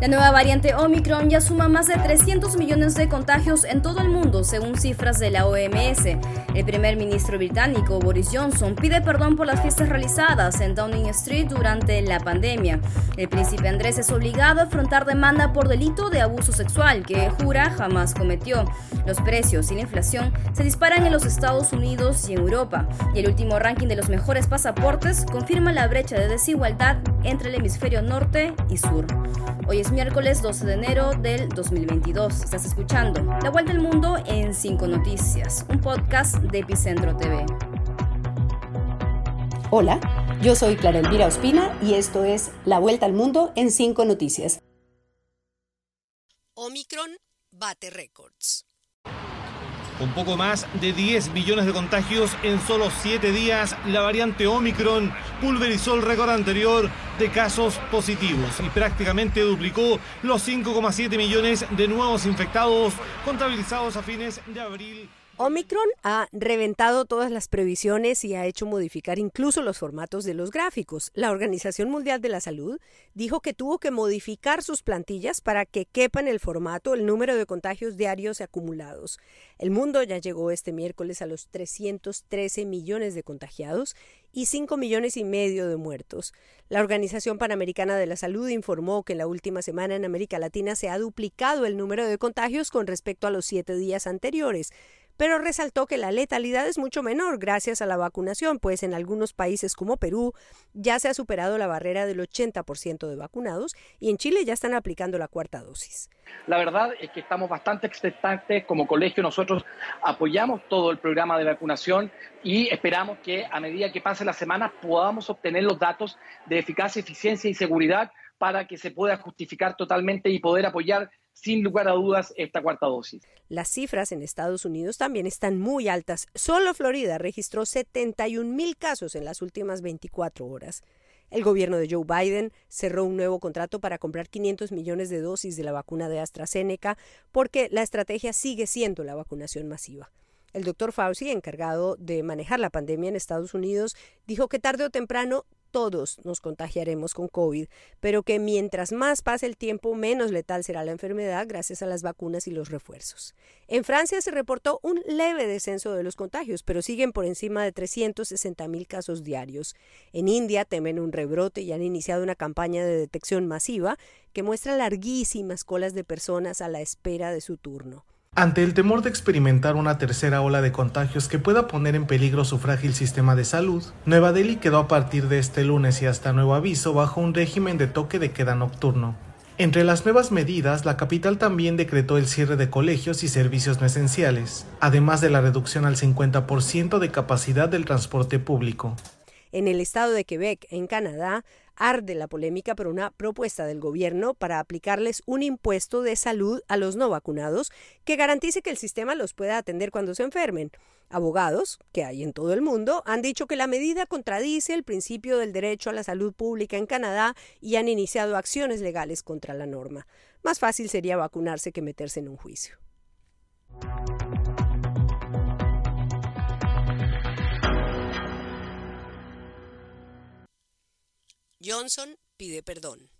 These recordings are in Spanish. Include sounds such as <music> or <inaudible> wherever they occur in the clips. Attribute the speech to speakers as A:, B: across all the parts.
A: La nueva variante Omicron ya suma más de 300 millones de contagios en todo el mundo, según cifras de la OMS. El primer ministro británico Boris Johnson pide perdón por las fiestas realizadas en Downing Street durante la pandemia. El príncipe Andrés es obligado a afrontar demanda por delito de abuso sexual que jura jamás cometió. Los precios y la inflación se disparan en los Estados Unidos y en Europa. Y el último ranking de los mejores pasaportes confirma la brecha de desigualdad entre el hemisferio norte y sur. Hoy es miércoles 12 de enero del 2022. Estás escuchando La Vuelta al Mundo en 5 Noticias, un podcast de Epicentro TV.
B: Hola, yo soy Clara Elvira Ospina y esto es La Vuelta al Mundo en 5 Noticias.
C: Omicron bate récords.
D: Con poco más de 10 millones de contagios en solo 7 días, la variante Omicron pulverizó el récord anterior de casos positivos y prácticamente duplicó los 5,7 millones de nuevos infectados contabilizados a fines de abril.
C: Omicron ha reventado todas las previsiones y ha hecho modificar incluso los formatos de los gráficos. La Organización Mundial de la Salud dijo que tuvo que modificar sus plantillas para que quepa en el formato el número de contagios diarios acumulados. El mundo ya llegó este miércoles a los 313 millones de contagiados y 5 millones y medio de muertos. La Organización Panamericana de la Salud informó que en la última semana en América Latina se ha duplicado el número de contagios con respecto a los siete días anteriores pero resaltó que la letalidad es mucho menor gracias a la vacunación, pues en algunos países como Perú ya se ha superado la barrera del 80% de vacunados y en Chile ya están aplicando la cuarta dosis.
E: La verdad es que estamos bastante expectantes como colegio. Nosotros apoyamos todo el programa de vacunación y esperamos que a medida que pase la semana podamos obtener los datos de eficacia, eficiencia y seguridad para que se pueda justificar totalmente y poder apoyar sin lugar a dudas esta cuarta dosis.
C: Las cifras en Estados Unidos también están muy altas. Solo Florida registró 71 mil casos en las últimas 24 horas. El gobierno de Joe Biden cerró un nuevo contrato para comprar 500 millones de dosis de la vacuna de AstraZeneca porque la estrategia sigue siendo la vacunación masiva. El doctor Fauci, encargado de manejar la pandemia en Estados Unidos, dijo que tarde o temprano todos nos contagiaremos con COVID, pero que mientras más pase el tiempo, menos letal será la enfermedad gracias a las vacunas y los refuerzos. En Francia se reportó un leve descenso de los contagios, pero siguen por encima de 360 mil casos diarios. En India temen un rebrote y han iniciado una campaña de detección masiva que muestra larguísimas colas de personas a la espera de su turno.
F: Ante el temor de experimentar una tercera ola de contagios que pueda poner en peligro su frágil sistema de salud, Nueva Delhi quedó a partir de este lunes y hasta nuevo aviso bajo un régimen de toque de queda nocturno. Entre las nuevas medidas, la capital también decretó el cierre de colegios y servicios no esenciales, además de la reducción al 50% de capacidad del transporte público.
C: En el estado de Quebec, en Canadá, arde la polémica por una propuesta del gobierno para aplicarles un impuesto de salud a los no vacunados que garantice que el sistema los pueda atender cuando se enfermen. Abogados, que hay en todo el mundo, han dicho que la medida contradice el principio del derecho a la salud pública en Canadá y han iniciado acciones legales contra la norma. Más fácil sería vacunarse que meterse en un juicio. Johnson pide perdón.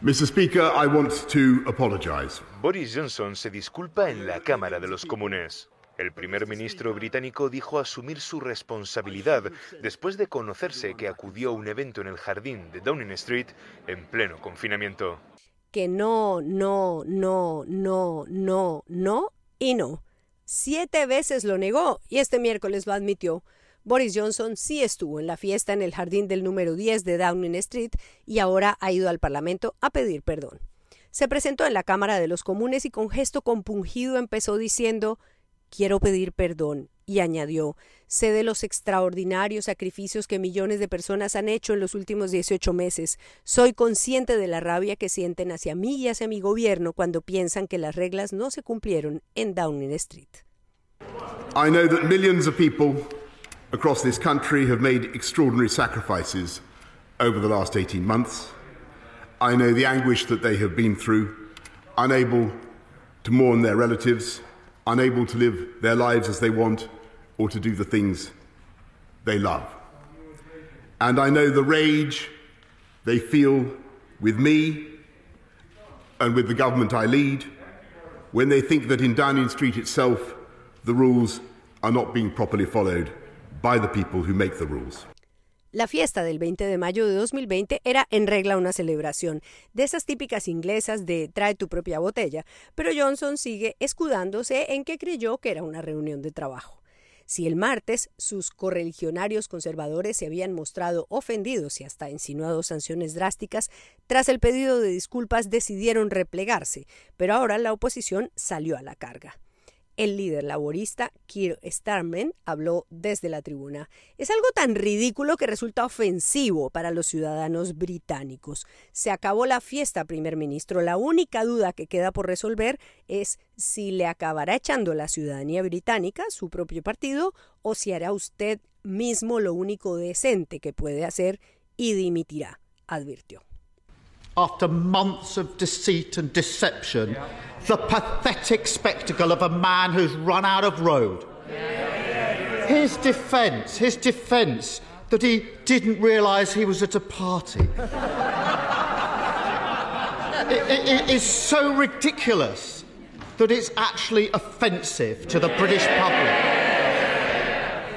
G: Mr. Speaker, I want to apologize.
H: Boris Johnson se disculpa en la Cámara de los Comunes. El primer ministro británico dijo asumir su responsabilidad después de conocerse que acudió a un evento en el jardín de Downing Street en pleno confinamiento.
C: Que no, no, no, no, no, no y no. Siete veces lo negó y este miércoles lo admitió. Boris Johnson sí estuvo en la fiesta en el jardín del número 10 de Downing Street y ahora ha ido al Parlamento a pedir perdón. Se presentó en la Cámara de los Comunes y con gesto compungido empezó diciendo Quiero pedir perdón y añadió Sé de los extraordinarios sacrificios que millones de personas han hecho en los últimos 18 meses. Soy consciente de la rabia que sienten hacia mí y hacia mi gobierno cuando piensan que las reglas no se cumplieron en Downing Street.
G: Across this country have made extraordinary sacrifices over the last 18 months. I know the anguish that they have been through, unable to mourn their relatives, unable to live their lives as they want, or to do the things they love. And I know the rage they feel with me and with the government I lead when they think that in Downing Street itself the rules are not being properly followed by the people who make the rules.
C: La fiesta del 20 de mayo de 2020 era en regla una celebración, de esas típicas inglesas de trae tu propia botella, pero Johnson sigue escudándose en que creyó que era una reunión de trabajo. Si el martes sus correligionarios conservadores se habían mostrado ofendidos y hasta insinuado sanciones drásticas, tras el pedido de disculpas decidieron replegarse, pero ahora la oposición salió a la carga. El líder laborista, Keir Starmer, habló desde la tribuna. Es algo tan ridículo que resulta ofensivo para los ciudadanos británicos. Se acabó la fiesta, primer ministro. La única duda que queda por resolver es si le acabará echando la ciudadanía británica, su propio partido, o si hará usted mismo lo único decente que puede hacer y dimitirá, advirtió.
I: After months of deceit and deception, the pathetic spectacle of a man who's run out of road. His defence, his defence that he didn't realise he was at a party. <laughs> it, it, it is so ridiculous that it's actually offensive to the British public.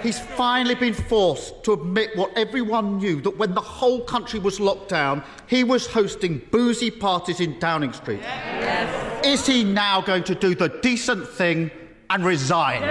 I: He's finally been forced to admit what everyone knew that when the whole country was locked down, he was hosting boozy parties in Downing Street. Yes. Is he now going to do the decent thing and resign?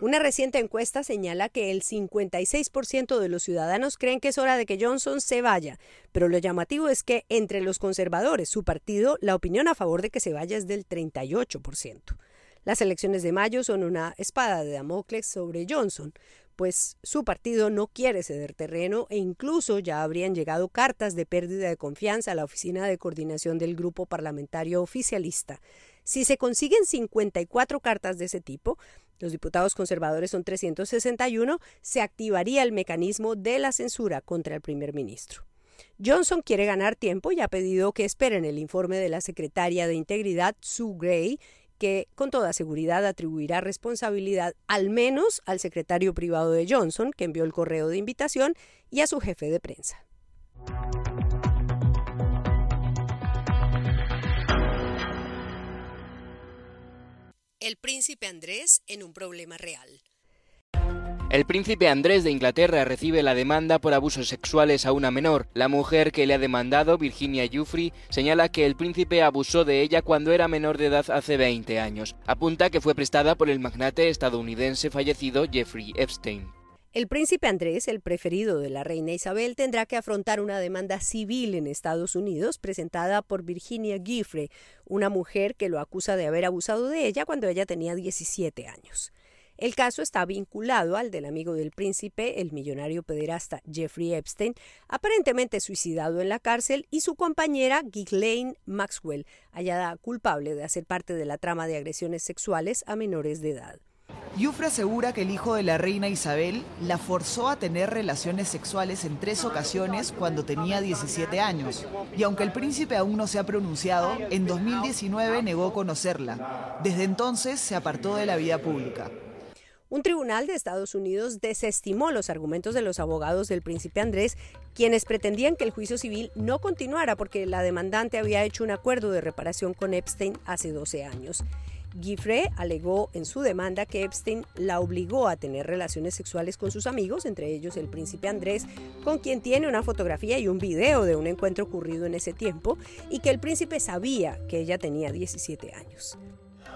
C: Una reciente encuesta señala que el 56% de los ciudadanos creen que es hora de que Johnson se vaya, pero lo llamativo es que entre los conservadores, su partido, la opinión a favor de que se vaya es del 38%. Las elecciones de mayo son una espada de Damocles sobre Johnson, pues su partido no quiere ceder terreno e incluso ya habrían llegado cartas de pérdida de confianza a la oficina de coordinación del grupo parlamentario oficialista. Si se consiguen 54 cartas de ese tipo, los diputados conservadores son 361, se activaría el mecanismo de la censura contra el primer ministro. Johnson quiere ganar tiempo y ha pedido que esperen el informe de la secretaria de Integridad, Sue Gray, que con toda seguridad atribuirá responsabilidad al menos al secretario privado de Johnson, que envió el correo de invitación, y a su jefe de prensa. El príncipe Andrés en un problema real.
J: El príncipe Andrés de Inglaterra recibe la demanda por abusos sexuales a una menor. La mujer que le ha demandado, Virginia Giuffre, señala que el príncipe abusó de ella cuando era menor de edad hace 20 años. Apunta que fue prestada por el magnate estadounidense fallecido Jeffrey Epstein.
C: El príncipe Andrés, el preferido de la reina Isabel, tendrá que afrontar una demanda civil en Estados Unidos presentada por Virginia Giuffre, una mujer que lo acusa de haber abusado de ella cuando ella tenía 17 años. El caso está vinculado al del amigo del príncipe, el millonario pederasta Jeffrey Epstein, aparentemente suicidado en la cárcel, y su compañera Ghislaine Maxwell, hallada culpable de hacer parte de la trama de agresiones sexuales a menores de edad.
K: Yufre asegura que el hijo de la reina Isabel la forzó a tener relaciones sexuales en tres ocasiones cuando tenía 17 años. Y aunque el príncipe aún no se ha pronunciado, en 2019 negó conocerla. Desde entonces se apartó de la vida pública.
C: Un tribunal de Estados Unidos desestimó los argumentos de los abogados del príncipe Andrés, quienes pretendían que el juicio civil no continuara porque la demandante había hecho un acuerdo de reparación con Epstein hace 12 años. Giffre alegó en su demanda que Epstein la obligó a tener relaciones sexuales con sus amigos, entre ellos el príncipe Andrés, con quien tiene una fotografía y un video de un encuentro ocurrido en ese tiempo, y que el príncipe sabía que ella tenía 17 años.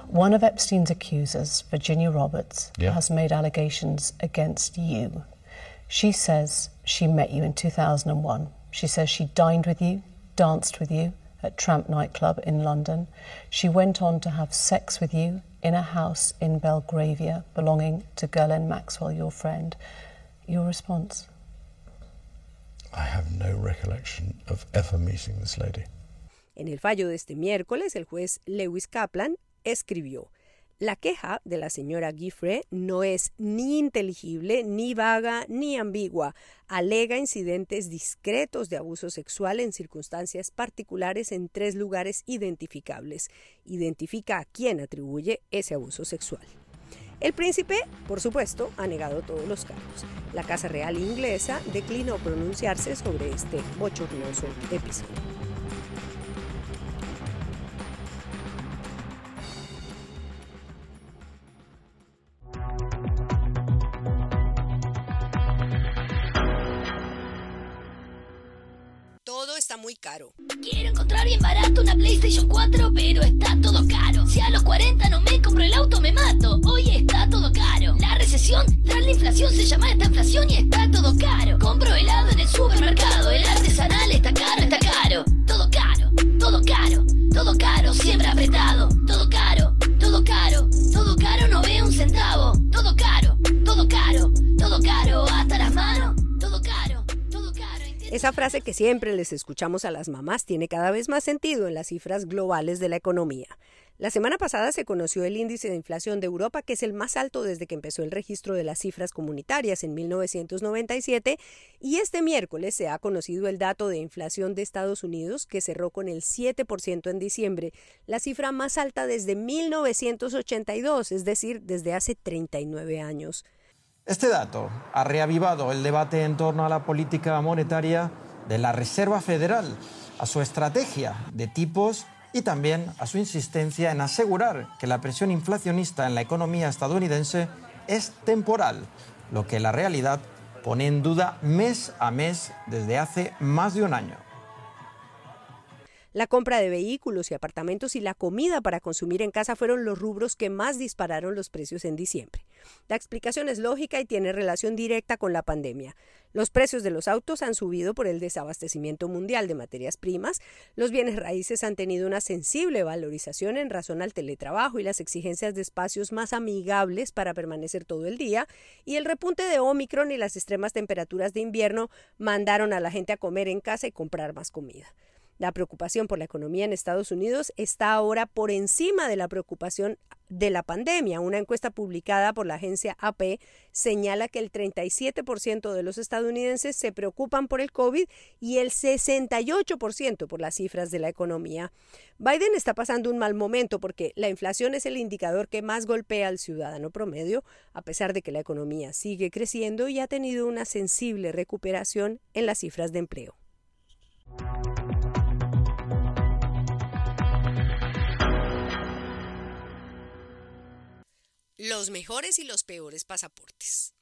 L: One of Epstein's accusers, Virginia Roberts, yeah. has made allegations against you. She says she met you in 2001. She says she dined with you, danced with you at Tramp nightclub in London. She went on to have sex with you in a house in Belgravia belonging to Ghislaine Maxwell, your friend. Your response?
M: I have no recollection of ever meeting this lady.
C: En el fallo de este miércoles, el juez Lewis Kaplan escribió, la queja de la señora Giffre no es ni inteligible, ni vaga, ni ambigua. Alega incidentes discretos de abuso sexual en circunstancias particulares en tres lugares identificables. Identifica a quién atribuye ese abuso sexual. El príncipe, por supuesto, ha negado todos los cargos. La Casa Real inglesa declinó pronunciarse sobre este bochornoso episodio. Caro.
N: Quiero encontrar bien barato una PlayStation 4, pero está todo caro. Si a los 40 no me compro el auto, me mato. Hoy está todo caro. La recesión tras la inflación se llama esta inflación y está todo caro. Compro helado en el supermercado, el artesanal está caro, está caro. Todo caro, todo caro, todo caro, siempre apretado. Todo caro,
C: Esa frase que siempre les escuchamos a las mamás tiene cada vez más sentido en las cifras globales de la economía. La semana pasada se conoció el índice de inflación de Europa, que es el más alto desde que empezó el registro de las cifras comunitarias en 1997, y este miércoles se ha conocido el dato de inflación de Estados Unidos, que cerró con el 7% en diciembre, la cifra más alta desde 1982, es decir, desde hace 39 años.
O: Este dato ha reavivado el debate en torno a la política monetaria de la Reserva Federal, a su estrategia de tipos y también a su insistencia en asegurar que la presión inflacionista en la economía estadounidense es temporal, lo que la realidad pone en duda mes a mes desde hace más de un año.
C: La compra de vehículos y apartamentos y la comida para consumir en casa fueron los rubros que más dispararon los precios en diciembre. La explicación es lógica y tiene relación directa con la pandemia. Los precios de los autos han subido por el desabastecimiento mundial de materias primas, los bienes raíces han tenido una sensible valorización en razón al teletrabajo y las exigencias de espacios más amigables para permanecer todo el día, y el repunte de Omicron y las extremas temperaturas de invierno mandaron a la gente a comer en casa y comprar más comida. La preocupación por la economía en Estados Unidos está ahora por encima de la preocupación de la pandemia. Una encuesta publicada por la agencia AP señala que el 37% de los estadounidenses se preocupan por el COVID y el 68% por las cifras de la economía. Biden está pasando un mal momento porque la inflación es el indicador que más golpea al ciudadano promedio, a pesar de que la economía sigue creciendo y ha tenido una sensible recuperación en las cifras de empleo. Los mejores y los peores pasaportes.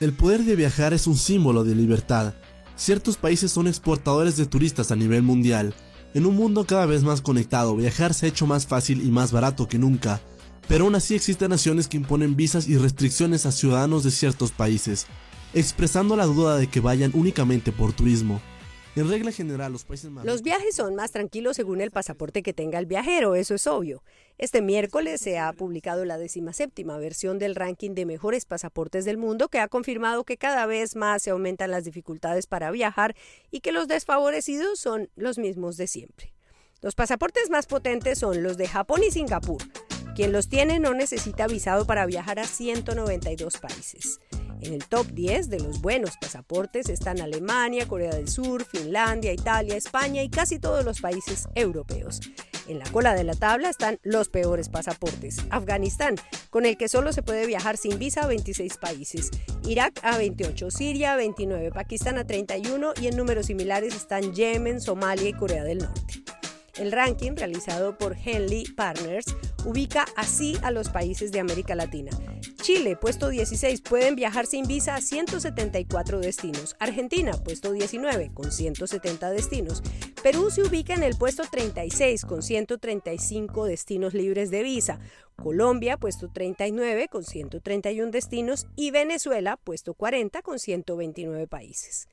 P: El poder de viajar es un símbolo de libertad. Ciertos países son exportadores de turistas a nivel mundial. En un mundo cada vez más conectado, viajar se ha hecho más fácil y más barato que nunca. Pero aún así existen naciones que imponen visas y restricciones a ciudadanos de ciertos países, expresando la duda de que vayan únicamente por turismo. En regla general, los países más...
C: Los viajes son más tranquilos según el pasaporte que tenga el viajero, eso es obvio. Este miércoles se ha publicado la séptima versión del ranking de mejores pasaportes del mundo que ha confirmado que cada vez más se aumentan las dificultades para viajar y que los desfavorecidos son los mismos de siempre. Los pasaportes más potentes son los de Japón y Singapur. Quien los tiene no necesita visado para viajar a 192 países. En el top 10 de los buenos pasaportes están Alemania, Corea del Sur, Finlandia, Italia, España y casi todos los países europeos. En la cola de la tabla están los peores pasaportes. Afganistán, con el que solo se puede viajar sin visa a 26 países. Irak a 28, Siria a 29, Pakistán a 31 y en números similares están Yemen, Somalia y Corea del Norte. El ranking realizado por Henley Partners ubica así a los países de América Latina. Chile, puesto 16, pueden viajar sin visa a 174 destinos. Argentina, puesto 19, con 170 destinos. Perú se ubica en el puesto 36, con 135 destinos libres de visa. Colombia, puesto 39, con 131 destinos. Y Venezuela, puesto 40, con 129 países.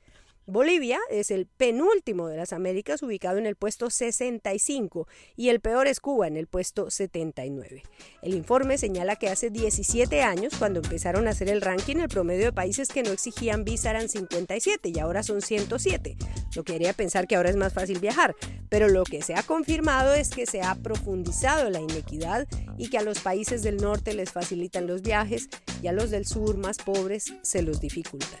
C: Bolivia es el penúltimo de las Américas ubicado en el puesto 65 y el peor es Cuba en el puesto 79. El informe señala que hace 17 años, cuando empezaron a hacer el ranking, el promedio de países que no exigían visa eran 57 y ahora son 107, lo que haría pensar que ahora es más fácil viajar, pero lo que se ha confirmado es que se ha profundizado la inequidad y que a los países del norte les facilitan los viajes y a los del sur más pobres se los dificultan.